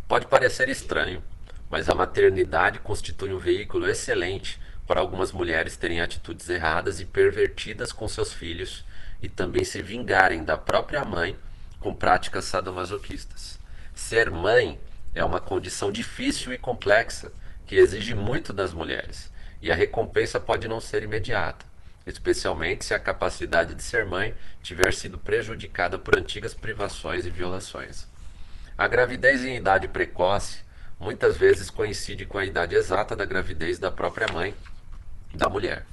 Pode parecer estranho, mas a maternidade constitui um veículo excelente para algumas mulheres terem atitudes erradas e pervertidas com seus filhos e também se vingarem da própria mãe com práticas sadomasoquistas. Ser mãe é uma condição difícil e complexa que exige muito das mulheres, e a recompensa pode não ser imediata, especialmente se a capacidade de ser mãe tiver sido prejudicada por antigas privações e violações. A gravidez em idade precoce muitas vezes coincide com a idade exata da gravidez da própria mãe da mulher.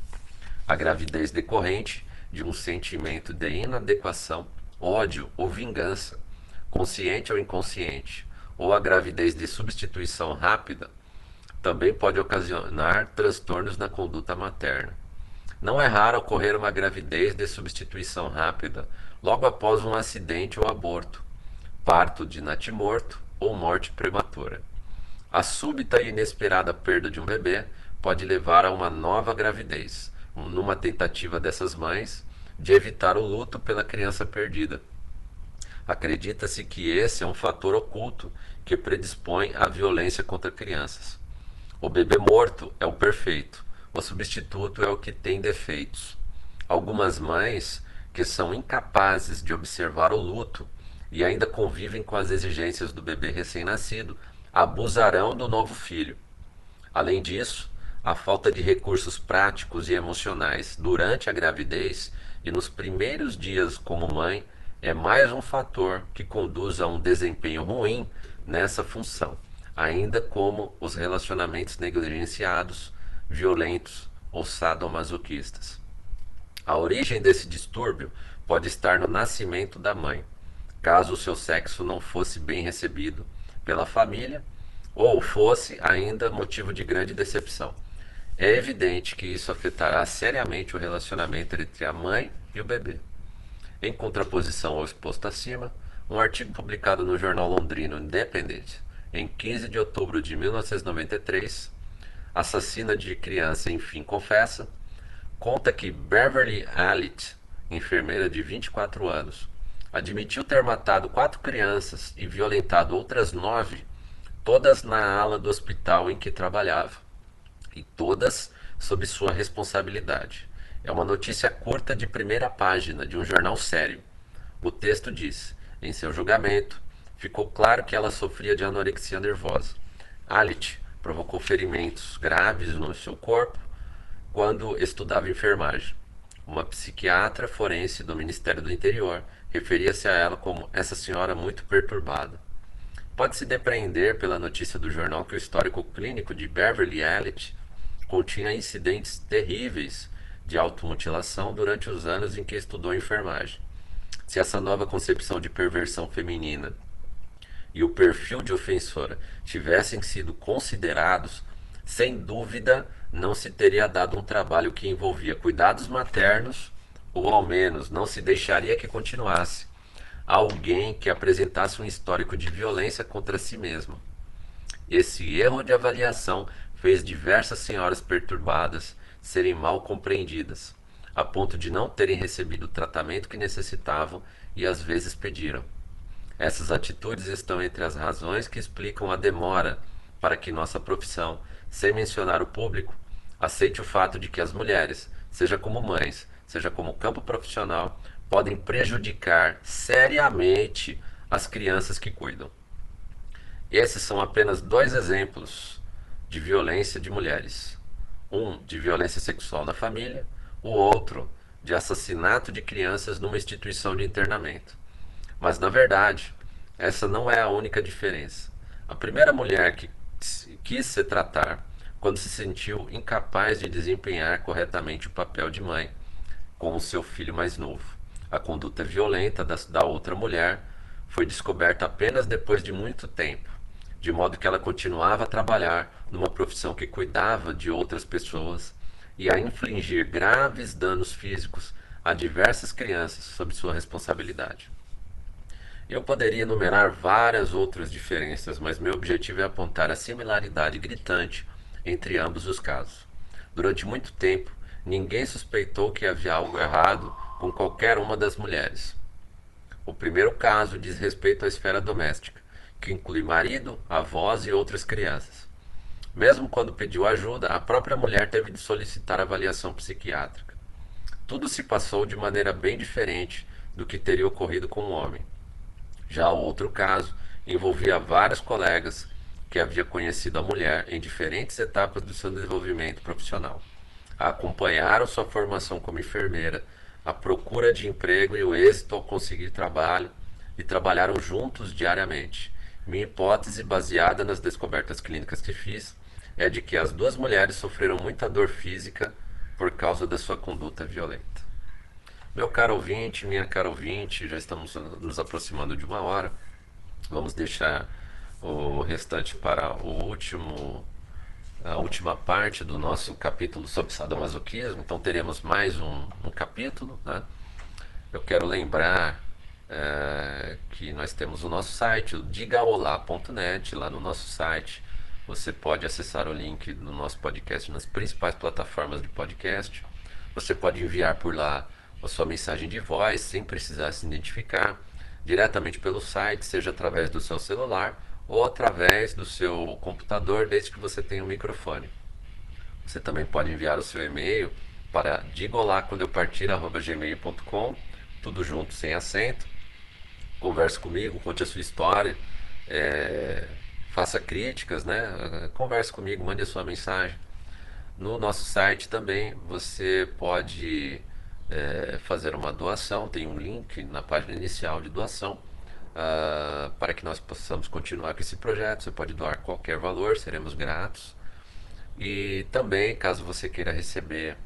A gravidez decorrente de um sentimento de inadequação, ódio ou vingança, consciente ou inconsciente, ou a gravidez de substituição rápida, também pode ocasionar transtornos na conduta materna. Não é raro ocorrer uma gravidez de substituição rápida logo após um acidente ou aborto, parto de natimorto ou morte prematura. A súbita e inesperada perda de um bebê pode levar a uma nova gravidez, numa tentativa dessas mães de evitar o luto pela criança perdida. Acredita-se que esse é um fator oculto que predispõe à violência contra crianças. O bebê morto é o perfeito, o substituto é o que tem defeitos. Algumas mães que são incapazes de observar o luto e ainda convivem com as exigências do bebê recém-nascido abusarão do novo filho. Além disso, a falta de recursos práticos e emocionais durante a gravidez e nos primeiros dias como mãe é mais um fator que conduz a um desempenho ruim nessa função, ainda como os relacionamentos negligenciados, violentos ou sadomasoquistas. A origem desse distúrbio pode estar no nascimento da mãe, caso o seu sexo não fosse bem recebido pela família ou fosse ainda motivo de grande decepção. É evidente que isso afetará seriamente o relacionamento entre a mãe e o bebê. Em contraposição ao exposto acima, um artigo publicado no jornal londrino Independent em 15 de outubro de 1993, assassina de criança enfim confessa, conta que Beverly Allitt, enfermeira de 24 anos, admitiu ter matado quatro crianças e violentado outras nove, todas na ala do hospital em que trabalhava e todas sob sua responsabilidade. É uma notícia curta de primeira página de um jornal sério. O texto diz: em seu julgamento, ficou claro que ela sofria de anorexia nervosa. Alit provocou ferimentos graves no seu corpo quando estudava enfermagem. Uma psiquiatra forense do Ministério do Interior referia-se a ela como essa senhora muito perturbada. Pode-se depreender pela notícia do jornal que o histórico clínico de Beverly Elliott continha incidentes terríveis de automutilação durante os anos em que estudou enfermagem. Se essa nova concepção de perversão feminina e o perfil de ofensora tivessem sido considerados, sem dúvida não se teria dado um trabalho que envolvia cuidados maternos, ou ao menos não se deixaria que continuasse alguém que apresentasse um histórico de violência contra si mesmo. Esse erro de avaliação fez diversas senhoras perturbadas serem mal compreendidas, a ponto de não terem recebido o tratamento que necessitavam e às vezes pediram. Essas atitudes estão entre as razões que explicam a demora para que nossa profissão, sem mencionar o público, aceite o fato de que as mulheres, seja como mães, seja como campo profissional, podem prejudicar seriamente as crianças que cuidam. Esses são apenas dois exemplos de violência de mulheres. Um de violência sexual na família, o outro de assassinato de crianças numa instituição de internamento. Mas na verdade, essa não é a única diferença. A primeira mulher que quis se tratar quando se sentiu incapaz de desempenhar corretamente o papel de mãe com o seu filho mais novo. A conduta violenta da, da outra mulher foi descoberta apenas depois de muito tempo, de modo que ela continuava a trabalhar numa profissão que cuidava de outras pessoas e a infligir graves danos físicos a diversas crianças sob sua responsabilidade. Eu poderia enumerar várias outras diferenças, mas meu objetivo é apontar a similaridade gritante entre ambos os casos. Durante muito tempo, ninguém suspeitou que havia algo errado com qualquer uma das mulheres. O primeiro caso diz respeito à esfera doméstica, que inclui marido, avós e outras crianças. Mesmo quando pediu ajuda, a própria mulher teve de solicitar avaliação psiquiátrica. Tudo se passou de maneira bem diferente do que teria ocorrido com o homem. Já o outro caso envolvia vários colegas que havia conhecido a mulher em diferentes etapas do seu desenvolvimento profissional. Acompanharam sua formação como enfermeira, a procura de emprego e o êxito ao conseguir trabalho e trabalharam juntos diariamente. Minha hipótese, baseada nas descobertas clínicas que fiz, é de que as duas mulheres sofreram muita dor física por causa da sua conduta violenta. Meu caro ouvinte, minha cara ouvinte, já estamos nos aproximando de uma hora. Vamos deixar o restante para o último a última parte do nosso capítulo sobre sadomasoquismo. Então teremos mais um, um capítulo. Né? Eu quero lembrar é, que nós temos o nosso site, o digaolá.net. Lá no nosso site você pode acessar o link do nosso podcast nas principais plataformas de podcast. Você pode enviar por lá a sua mensagem de voz sem precisar se identificar diretamente pelo site, seja através do seu celular ou através do seu computador, desde que você tenha um microfone. Você também pode enviar o seu e-mail para digolaquandeupartir@gmail.com, tudo junto sem acento. Converse comigo, conte a sua história, é, faça críticas, né? Converse comigo, mande a sua mensagem. No nosso site também você pode é, fazer uma doação, tem um link na página inicial de doação uh, para que nós possamos continuar com esse projeto. Você pode doar qualquer valor, seremos gratos. E também, caso você queira receber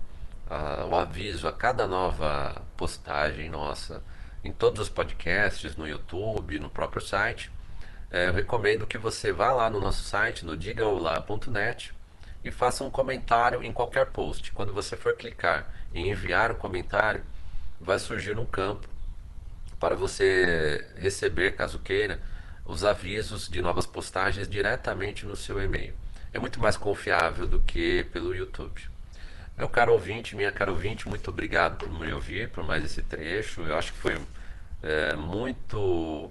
uh, o aviso a cada nova postagem nossa em todos os podcasts, no YouTube, no próprio site, é, eu recomendo que você vá lá no nosso site, no digaolá.net e faça um comentário em qualquer post. Quando você for clicar em enviar um comentário, vai surgir um campo para você receber, caso queira, os avisos de novas postagens diretamente no seu e-mail. É muito mais confiável do que pelo YouTube. Meu caro ouvinte, minha caro ouvinte, muito obrigado por me ouvir, por mais esse trecho. Eu acho que foi é, muito,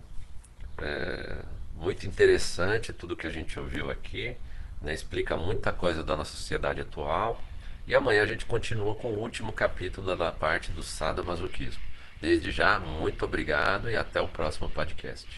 é, muito interessante tudo que a gente ouviu aqui né, explica muita coisa da nossa sociedade atual. E amanhã a gente continua com o último capítulo da parte do sadomasoquismo. Desde já, muito obrigado e até o próximo podcast.